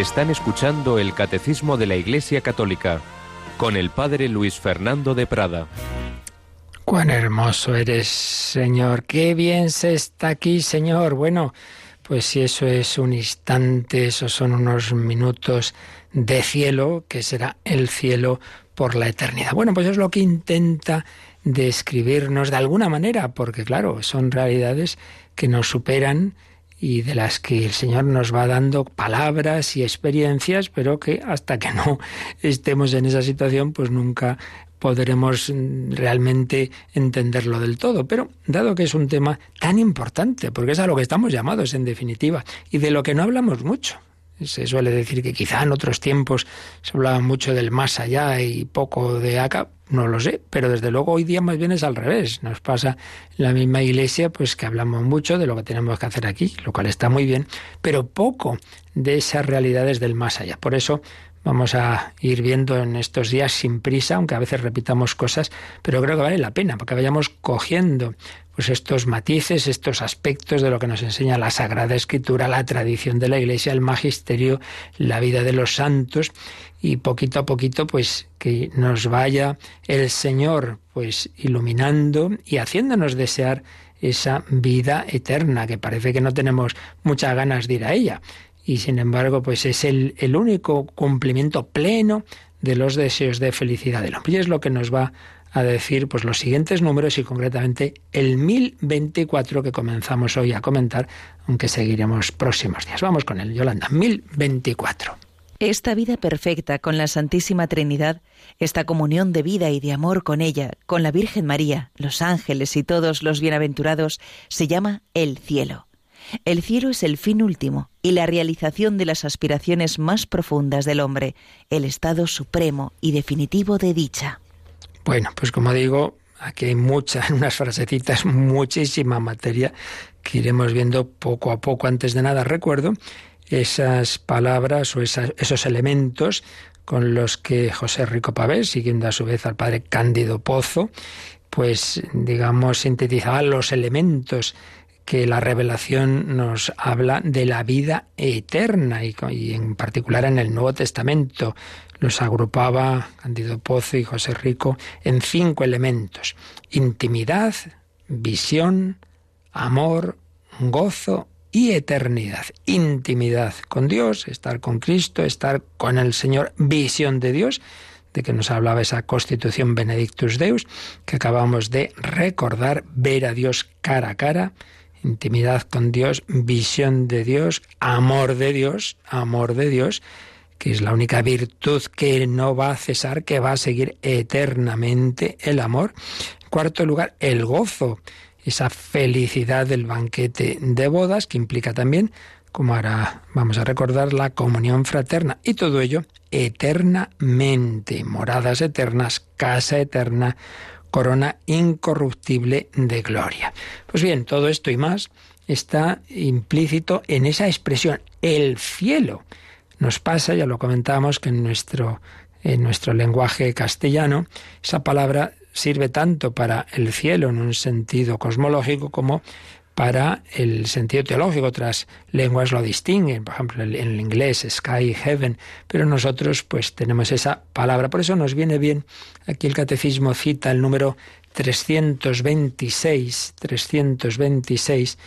Están escuchando el Catecismo de la Iglesia Católica con el Padre Luis Fernando de Prada. Cuán hermoso eres, Señor. Qué bien se está aquí, Señor. Bueno, pues si eso es un instante, esos son unos minutos de cielo, que será el cielo por la eternidad. Bueno, pues es lo que intenta describirnos de alguna manera, porque claro, son realidades que nos superan y de las que el Señor nos va dando palabras y experiencias, pero que hasta que no estemos en esa situación, pues nunca podremos realmente entenderlo del todo. Pero dado que es un tema tan importante, porque es a lo que estamos llamados en definitiva, y de lo que no hablamos mucho. Se suele decir que quizá en otros tiempos se hablaba mucho del más allá y poco de acá, no lo sé, pero desde luego hoy día más bien es al revés. Nos pasa en la misma iglesia pues que hablamos mucho de lo que tenemos que hacer aquí, lo cual está muy bien, pero poco de esas realidades del más allá. Por eso vamos a ir viendo en estos días sin prisa, aunque a veces repitamos cosas, pero creo que vale la pena, porque vayamos cogiendo pues estos matices, estos aspectos de lo que nos enseña la Sagrada Escritura, la tradición de la Iglesia, el magisterio, la vida de los santos y poquito a poquito pues que nos vaya el Señor pues iluminando y haciéndonos desear esa vida eterna que parece que no tenemos muchas ganas de ir a ella y sin embargo pues es el, el único cumplimiento pleno de los deseos de felicidad del hombre y es lo que nos va a decir pues los siguientes números y concretamente el 1024 que comenzamos hoy a comentar, aunque seguiremos próximos días. Vamos con él, Yolanda, 1024. Esta vida perfecta con la Santísima Trinidad, esta comunión de vida y de amor con ella, con la Virgen María, los ángeles y todos los bienaventurados, se llama el cielo. El cielo es el fin último y la realización de las aspiraciones más profundas del hombre, el estado supremo y definitivo de dicha. Bueno, pues como digo, aquí hay mucha, en unas frasecitas, muchísima materia que iremos viendo poco a poco. Antes de nada, recuerdo esas palabras o esos elementos con los que José Rico Pavés, siguiendo a su vez al padre Cándido Pozo, pues digamos sintetizaba los elementos que la revelación nos habla de la vida eterna y, en particular en el Nuevo Testamento los agrupaba Candido Pozo y José Rico en cinco elementos. Intimidad, visión, amor, gozo y eternidad. Intimidad con Dios, estar con Cristo, estar con el Señor, visión de Dios, de que nos hablaba esa constitución Benedictus Deus, que acabamos de recordar, ver a Dios cara a cara, intimidad con Dios, visión de Dios, amor de Dios, amor de Dios, que es la única virtud que no va a cesar, que va a seguir eternamente el amor. En cuarto lugar, el gozo, esa felicidad del banquete de bodas, que implica también, como ahora vamos a recordar, la comunión fraterna. Y todo ello eternamente, moradas eternas, casa eterna, corona incorruptible de gloria. Pues bien, todo esto y más está implícito en esa expresión, el cielo nos pasa, ya lo comentábamos, que en nuestro, en nuestro lenguaje castellano esa palabra sirve tanto para el cielo en un sentido cosmológico como para el sentido teológico. Otras lenguas lo distinguen, por ejemplo, en el inglés, sky, heaven, pero nosotros pues tenemos esa palabra. Por eso nos viene bien, aquí el catecismo cita el número 326, 326,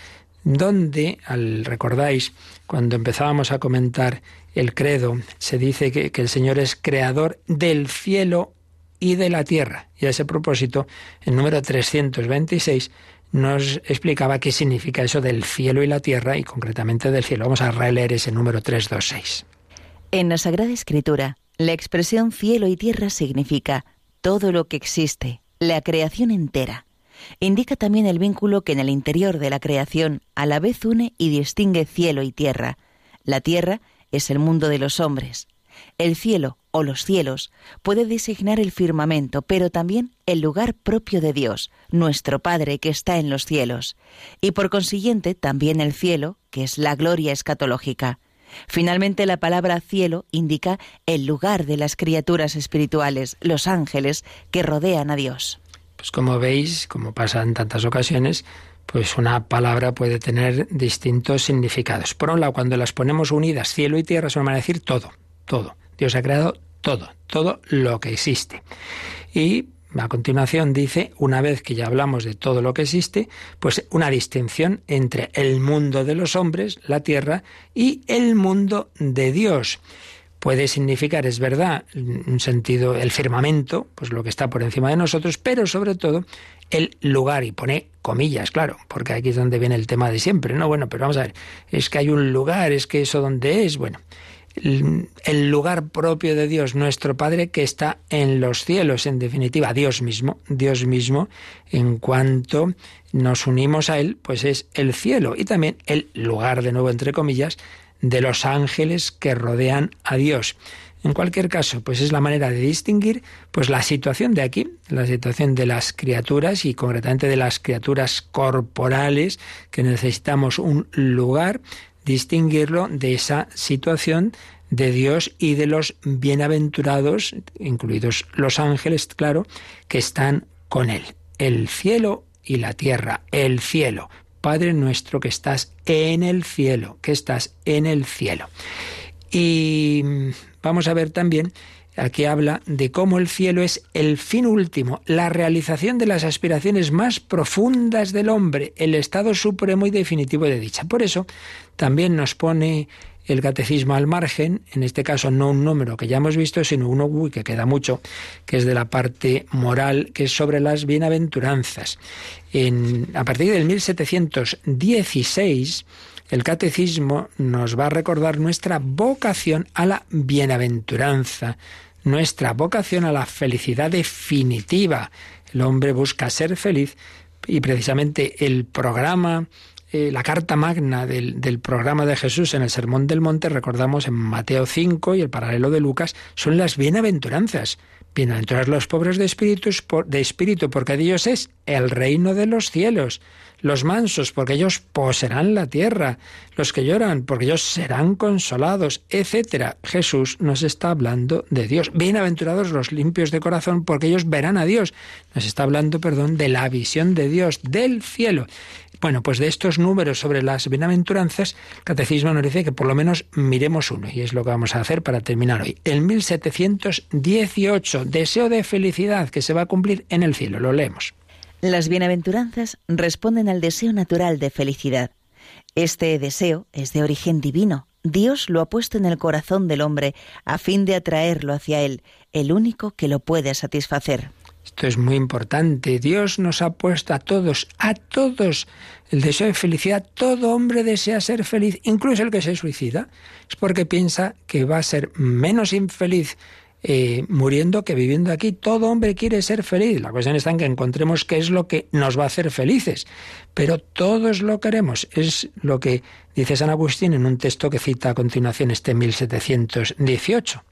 donde, al recordáis, cuando empezábamos a comentar el credo, se dice que, el Señor es creador del cielo y de la tierra. Y a ese propósito, el número 326 nos explicaba qué significa eso del cielo y la tierra y concretamente del cielo. Vamos a releer ese número 326. En la Sagrada Escritura, la expresión cielo y tierra significa todo lo que existe, la creación entera. Indica también el vínculo que en el interior de la creación a la vez une y distingue cielo y tierra. La tierra es el mundo de los hombres. El cielo o los cielos puede designar el firmamento, pero también el lugar propio de Dios, nuestro Padre que está en los cielos, y por consiguiente también el cielo, que es la gloria escatológica. Finalmente, la palabra cielo indica el lugar de las criaturas espirituales, los ángeles, que rodean a Dios. Pues como veis, como pasa en tantas ocasiones, pues una palabra puede tener distintos significados. Por un lado, cuando las ponemos unidas, cielo y tierra, se van a decir todo, todo. Dios ha creado todo, todo lo que existe. Y a continuación dice, una vez que ya hablamos de todo lo que existe, pues una distinción entre el mundo de los hombres, la tierra, y el mundo de Dios. Puede significar, es verdad, un sentido, el firmamento, pues lo que está por encima de nosotros, pero sobre todo el lugar, y pone comillas, claro, porque aquí es donde viene el tema de siempre, ¿no? Bueno, pero vamos a ver, es que hay un lugar, es que eso donde es, bueno, el lugar propio de Dios, nuestro Padre, que está en los cielos, en definitiva, Dios mismo, Dios mismo, en cuanto nos unimos a Él, pues es el cielo y también el lugar, de nuevo, entre comillas, de los ángeles que rodean a Dios. En cualquier caso, pues es la manera de distinguir pues la situación de aquí, la situación de las criaturas y concretamente de las criaturas corporales que necesitamos un lugar distinguirlo de esa situación de Dios y de los bienaventurados, incluidos los ángeles, claro, que están con Él. El cielo y la tierra, el cielo. Padre nuestro que estás en el cielo, que estás en el cielo. Y vamos a ver también Aquí habla de cómo el cielo es el fin último, la realización de las aspiraciones más profundas del hombre, el estado supremo y definitivo de dicha. Por eso también nos pone el catecismo al margen, en este caso no un número que ya hemos visto, sino uno uy, que queda mucho, que es de la parte moral, que es sobre las bienaventuranzas. En, a partir del 1716, el catecismo nos va a recordar nuestra vocación a la bienaventuranza nuestra vocación a la felicidad definitiva. El hombre busca ser feliz y precisamente el programa, eh, la carta magna del, del, programa de Jesús en el Sermón del Monte, recordamos en Mateo 5 y el paralelo de Lucas, son las bienaventuranzas. Bienaventurados los pobres de espíritu, de espíritu, porque Dios es el reino de los cielos los mansos, porque ellos poseerán la tierra, los que lloran, porque ellos serán consolados, etc. Jesús nos está hablando de Dios. Bienaventurados los limpios de corazón, porque ellos verán a Dios. Nos está hablando, perdón, de la visión de Dios, del cielo. Bueno, pues de estos números sobre las bienaventuranzas, el Catecismo nos dice que por lo menos miremos uno, y es lo que vamos a hacer para terminar hoy. El 1718, deseo de felicidad que se va a cumplir en el cielo. Lo leemos. Las bienaventuranzas responden al deseo natural de felicidad. Este deseo es de origen divino. Dios lo ha puesto en el corazón del hombre a fin de atraerlo hacia Él, el único que lo puede satisfacer. Esto es muy importante. Dios nos ha puesto a todos, a todos, el deseo de felicidad. Todo hombre desea ser feliz, incluso el que se suicida. Es porque piensa que va a ser menos infeliz eh, muriendo que viviendo aquí. Todo hombre quiere ser feliz. La cuestión está en que encontremos qué es lo que nos va a hacer felices. Pero todos lo queremos. Es lo que dice San Agustín en un texto que cita a continuación este 1718.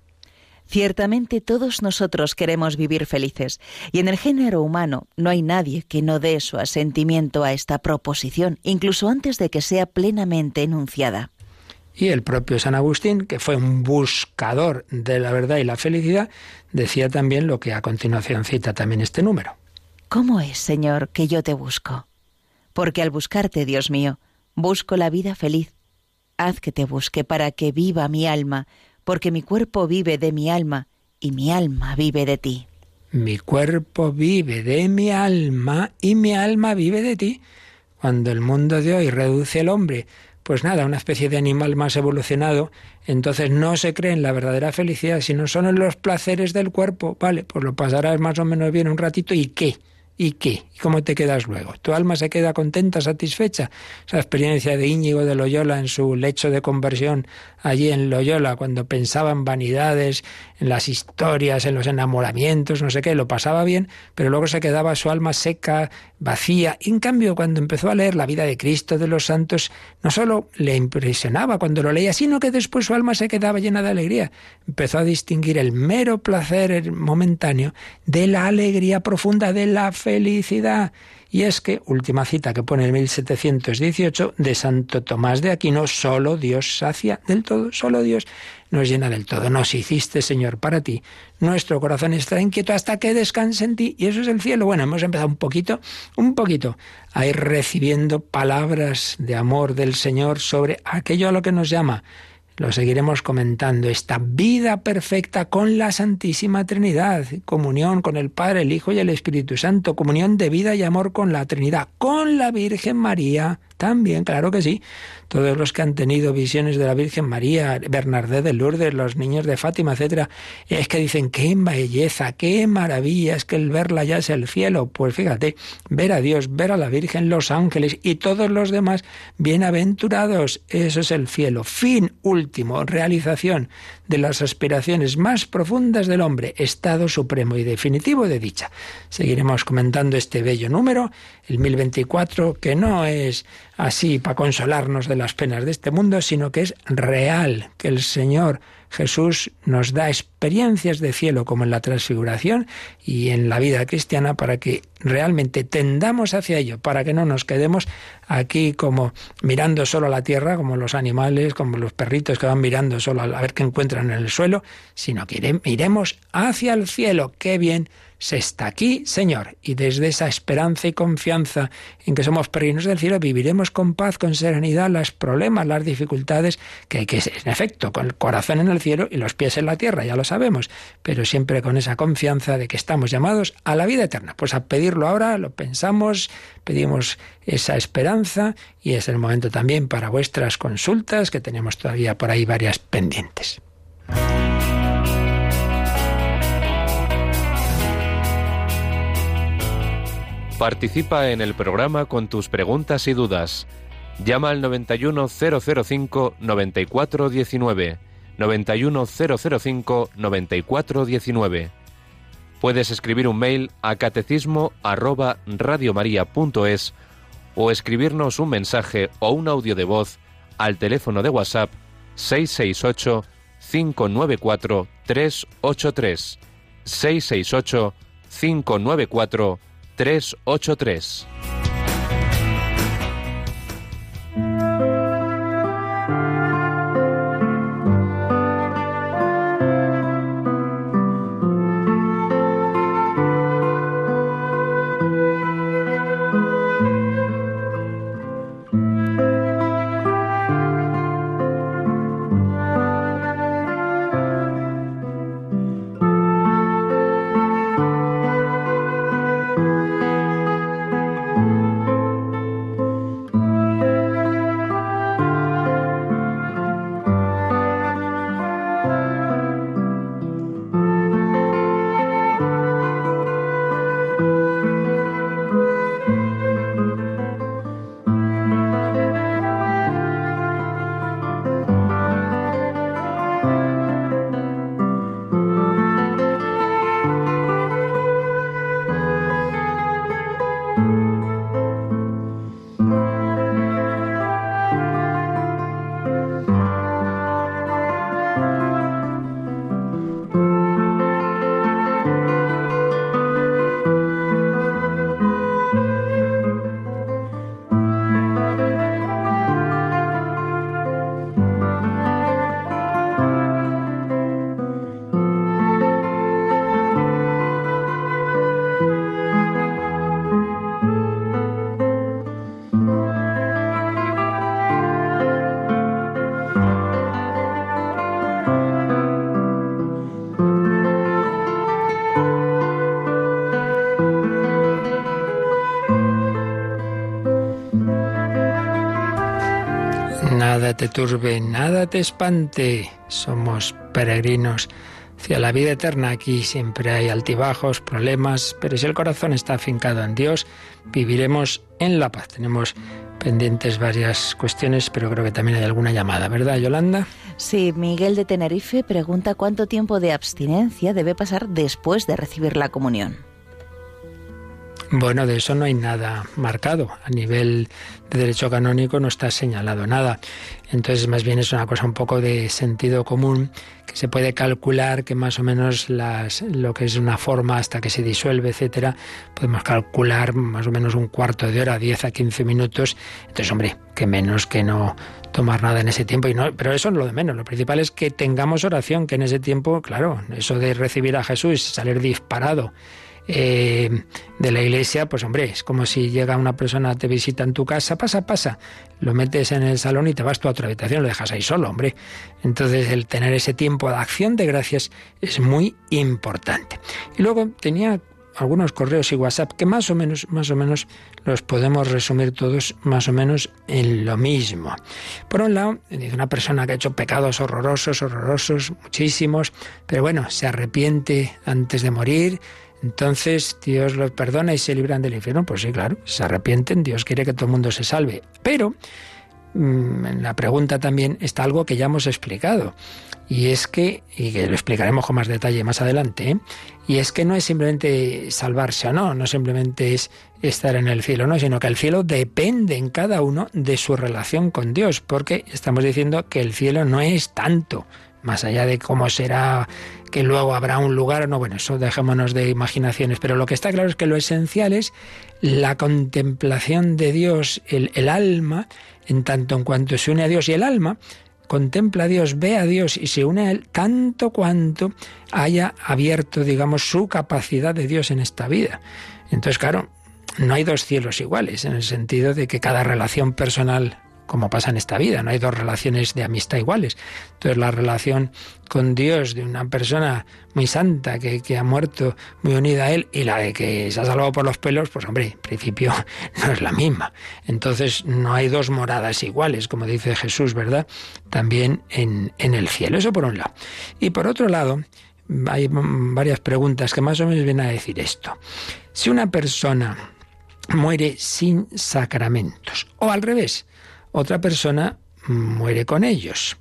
Ciertamente todos nosotros queremos vivir felices, y en el género humano no hay nadie que no dé su asentimiento a esta proposición, incluso antes de que sea plenamente enunciada. Y el propio San Agustín, que fue un buscador de la verdad y la felicidad, decía también lo que a continuación cita también este número. ¿Cómo es, Señor, que yo te busco? Porque al buscarte, Dios mío, busco la vida feliz. Haz que te busque para que viva mi alma, porque mi cuerpo vive de mi alma y mi alma vive de ti. Mi cuerpo vive de mi alma y mi alma vive de ti. Cuando el mundo de hoy reduce al hombre pues nada, una especie de animal más evolucionado, entonces no se cree en la verdadera felicidad, sino son en los placeres del cuerpo. Vale, pues lo pasarás más o menos bien un ratito y qué. ¿Y qué? ¿Y cómo te quedas luego? ¿Tu alma se queda contenta, satisfecha? Esa experiencia de Íñigo de Loyola en su lecho de conversión allí en Loyola, cuando pensaba en vanidades, en las historias, en los enamoramientos, no sé qué, lo pasaba bien, pero luego se quedaba su alma seca, vacía. En cambio, cuando empezó a leer la vida de Cristo, de los santos, no solo le impresionaba cuando lo leía, sino que después su alma se quedaba llena de alegría. Empezó a distinguir el mero placer momentáneo de la alegría profunda de la fe felicidad. Y es que, última cita que pone en 1718 de Santo Tomás de Aquino, solo Dios sacia del todo, solo Dios nos llena del todo. Nos hiciste, Señor, para ti. Nuestro corazón está inquieto hasta que descanse en ti. Y eso es el cielo. Bueno, hemos empezado un poquito, un poquito, a ir recibiendo palabras de amor del Señor sobre aquello a lo que nos llama lo seguiremos comentando, esta vida perfecta con la Santísima Trinidad, comunión con el Padre, el Hijo y el Espíritu Santo, comunión de vida y amor con la Trinidad, con la Virgen María, también, claro que sí. Todos los que han tenido visiones de la Virgen María, Bernardé de Lourdes, los niños de Fátima, etcétera, es que dicen qué belleza, qué maravilla, es que el verla ya es el cielo. Pues fíjate, ver a Dios, ver a la Virgen, los ángeles y todos los demás bienaventurados, eso es el cielo. Fin último, realización de las aspiraciones más profundas del hombre, estado supremo y definitivo de dicha. Seguiremos comentando este bello número, el 1024, que no es así para consolarnos de las penas de este mundo, sino que es real, que el Señor Jesús nos da experiencias de cielo como en la transfiguración y en la vida cristiana para que realmente tendamos hacia ello, para que no nos quedemos aquí como mirando solo a la tierra, como los animales, como los perritos que van mirando solo a ver qué encuentran en el suelo, sino que iremos hacia el cielo. Qué bien se está aquí, Señor, y desde esa esperanza y confianza en que somos peregrinos del cielo, viviremos con paz, con serenidad los problemas, las dificultades, que hay que, en efecto, con el corazón en el cielo y los pies en la tierra, ya lo sabemos, pero siempre con esa confianza de que estamos llamados a la vida eterna. Pues a pedirlo ahora, lo pensamos, pedimos esa esperanza y es el momento también para vuestras consultas, que tenemos todavía por ahí varias pendientes. Participa en el programa con tus preguntas y dudas. Llama al 91005 9419. 91005 9419. Puedes escribir un mail a catecismo arroba radiomaria.es o escribirnos un mensaje o un audio de voz al teléfono de WhatsApp 668 594 383 668 594 383. Te turbe, nada te espante. Somos peregrinos hacia la vida eterna. Aquí siempre hay altibajos, problemas, pero si el corazón está afincado en Dios, viviremos en la paz. Tenemos pendientes varias cuestiones, pero creo que también hay alguna llamada, ¿verdad, Yolanda? Sí, Miguel de Tenerife pregunta cuánto tiempo de abstinencia debe pasar después de recibir la comunión. Bueno, de eso no hay nada marcado. A nivel de derecho canónico no está señalado nada. Entonces, más bien es una cosa un poco de sentido común, que se puede calcular que más o menos las, lo que es una forma hasta que se disuelve, etcétera, podemos calcular más o menos un cuarto de hora, 10 a 15 minutos. Entonces, hombre, que menos que no tomar nada en ese tiempo. Y no, pero eso es lo de menos. Lo principal es que tengamos oración, que en ese tiempo, claro, eso de recibir a Jesús, salir disparado eh, de la iglesia, pues hombre, es como si llega una persona, te visita en tu casa, pasa, pasa, lo metes en el salón y te vas tú a otra habitación, lo dejas ahí solo, hombre. Entonces el tener ese tiempo de acción de gracias es muy importante. Y luego tenía algunos correos y WhatsApp que más o menos, más o menos los podemos resumir todos más o menos en lo mismo. Por un lado, una persona que ha hecho pecados horrorosos, horrorosos, muchísimos, pero bueno, se arrepiente antes de morir, entonces Dios los perdona y se libran del infierno. Pues sí, claro, se arrepienten, Dios quiere que todo el mundo se salve. Pero mm, en la pregunta también está algo que ya hemos explicado. Y es que, y que lo explicaremos con más detalle más adelante, y es que no es simplemente salvarse o no, no simplemente es estar en el cielo, no, sino que el cielo depende en cada uno de su relación con Dios, porque estamos diciendo que el cielo no es tanto, más allá de cómo será que luego habrá un lugar, no, bueno, eso dejémonos de imaginaciones, pero lo que está claro es que lo esencial es la contemplación de Dios, el, el alma, en tanto en cuanto se une a Dios. Y el alma contempla a Dios, ve a Dios y se une a Él tanto cuanto haya abierto, digamos, su capacidad de Dios en esta vida. Entonces, claro, no hay dos cielos iguales, en el sentido de que cada relación personal como pasa en esta vida, no hay dos relaciones de amistad iguales. Entonces la relación con Dios de una persona muy santa que, ha muerto muy unida a Él y la de que se ha salvado por los pelos, pues hombre, en principio no es la misma. Entonces no hay dos moradas iguales, como dice Jesús, ¿verdad? También en, en el cielo, eso por un lado. Y por otro lado, hay varias preguntas que más o menos vienen a decir esto. Si una persona muere sin sacramentos, o al revés, otra persona muere con ellos.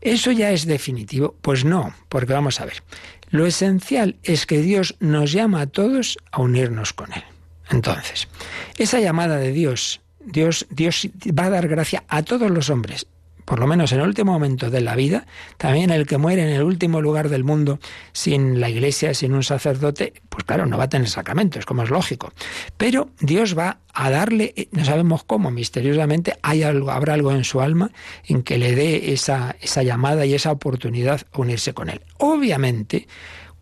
¿Eso ya es definitivo? Pues no, porque vamos a ver. Lo esencial es que Dios nos llama a todos a unirnos con Él. Entonces, esa llamada de Dios, Dios, Dios va a dar gracia a todos los hombres, por lo menos en el último momento de la vida, también el que muere en el último lugar del mundo sin la iglesia, sin un sacerdote, pues claro, no va a tener sacramentos, como es lógico. Pero Dios va a darle, eh, no sabemos cómo, misteriosamente, hay habrá algo en su alma en que le dé esa, esa llamada y esa oportunidad a unirse con él. Obviamente,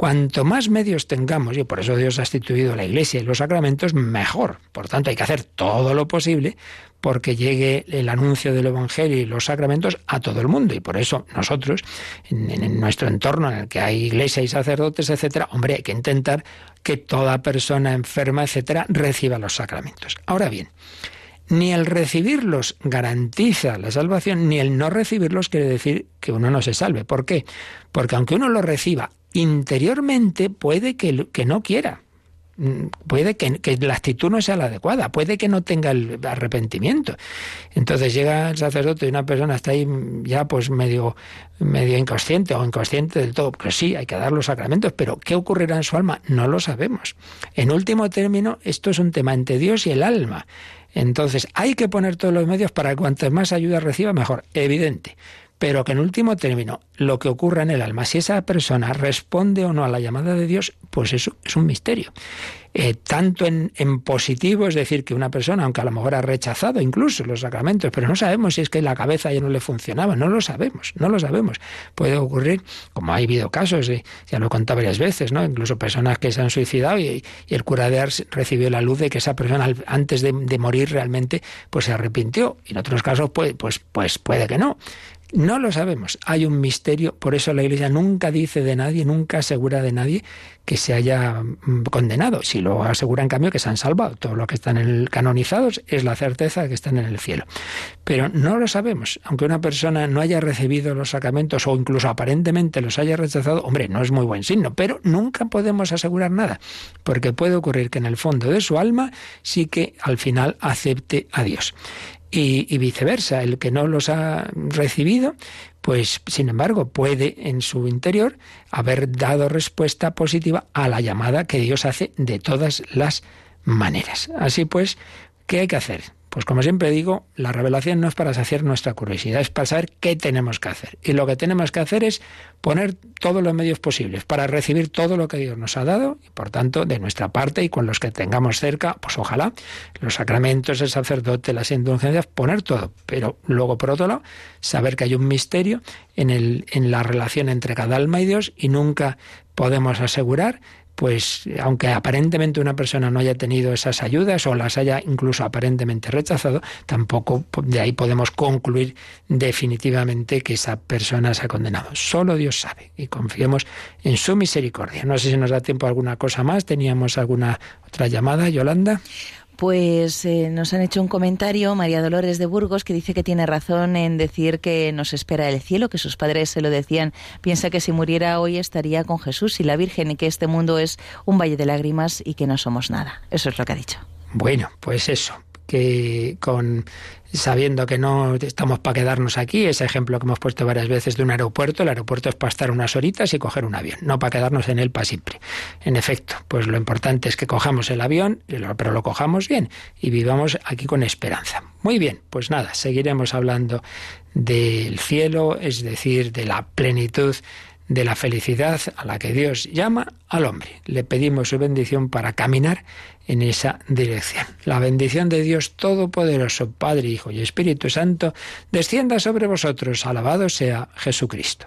Cuanto más medios tengamos, y por eso Dios ha instituido la Iglesia y los sacramentos, mejor. Por tanto, hay que hacer todo lo posible porque llegue el anuncio del Evangelio y los sacramentos a todo el mundo. Y por eso nosotros, en, nuestro entorno en el que hay iglesia y sacerdotes, etcétera, hombre, hay que intentar que toda persona enferma, etcétera, reciba los sacramentos. Ahora bien, ni el recibirlos garantiza la salvación, ni el no recibirlos quiere decir que uno no se salve. ¿Por qué? Porque aunque uno lo reciba interiormente puede que, que no quiera. Mm, puede que, que, la actitud no sea la adecuada, puede que no tenga el arrepentimiento. Entonces llega el sacerdote y una persona está ahí ya pues medio, medio inconsciente o inconsciente del todo. Pues sí, hay que dar los sacramentos, pero ¿qué ocurrirá en su alma? No lo sabemos. En último término, esto es un tema entre Dios y el alma. Entonces hay que poner todos los medios para que cuantas más ayuda reciba, mejor. Evidente pero que en último término lo que ocurra en el alma, si esa persona responde o no a la llamada de Dios, pues eso es un misterio. Eh, tanto en, en, positivo, es decir, que una persona, aunque a lo mejor ha rechazado incluso los sacramentos, pero no sabemos si es que la cabeza ya no le funcionaba, no lo sabemos, no lo sabemos. Puede ocurrir, como ha habido casos, ya lo he contado varias veces, ¿no? incluso personas que se han suicidado y, el cura de Ars recibió la luz de que esa persona antes de, de morir realmente pues se arrepintió. Y en otros casos, pues, pues, pues puede que no. No lo sabemos. Hay un misterio, por eso la Iglesia nunca dice de nadie, nunca asegura de nadie que se haya mm, condenado. Si lo asegura en cambio que se han salvado. Todos los que están canonizados es la certeza de que están en el cielo. Pero no lo sabemos. Aunque una persona no haya recibido los sacramentos o incluso aparentemente los haya rechazado, hombre, no es muy buen signo. Pero nunca podemos asegurar nada. Porque puede ocurrir que en el fondo de su alma sí que al final acepte a Dios y, viceversa. El que no los ha recibido, pues sin embargo puede en su interior haber dado respuesta positiva a la llamada que Dios hace de todas las maneras. Así pues, ¿qué hay que hacer? Pues como siempre digo, la revelación no es para saciar nuestra curiosidad, es para saber qué tenemos que hacer. Y lo que tenemos que hacer es poner todos los medios posibles para recibir todo lo que Dios nos ha dado y por tanto de nuestra parte y con los que tengamos cerca, pues ojalá los sacramentos, el sacerdote, las indulgencias, poner todo. Pero luego por otro lado, saber que hay un misterio en, el, en la relación entre cada alma y Dios y nunca podemos asegurar pues aunque aparentemente una persona no haya tenido esas ayudas o las haya incluso aparentemente rechazado, tampoco de ahí podemos concluir definitivamente que esa persona se ha condenado. Solo Dios sabe y confiemos en su misericordia. No sé si nos da tiempo alguna cosa más. ¿Teníamos alguna otra llamada, Yolanda? Pues eh, nos han hecho un comentario María Dolores de Burgos que dice que tiene razón en decir que nos espera el cielo, que sus padres se lo decían. Piensa que si muriera hoy estaría con Jesús y la Virgen y que este mundo es un valle de lágrimas y que no somos nada. Eso es lo que ha dicho. Bueno, pues eso, que con sabiendo que no estamos para quedarnos aquí, ese ejemplo que hemos puesto varias veces de un aeropuerto, el aeropuerto es para estar unas horitas y coger un avión, no para quedarnos en él para siempre. En efecto, pues lo importante es que cojamos el avión, pero lo cojamos bien y vivamos aquí con esperanza. Muy bien, pues nada, seguiremos hablando del cielo, es decir, de la plenitud de la felicidad a la que Dios llama al hombre. Le pedimos su bendición para caminar en esa dirección. La bendición de Dios Todopoderoso, Padre, Hijo y Espíritu Santo, descienda sobre vosotros. Alabado sea Jesucristo.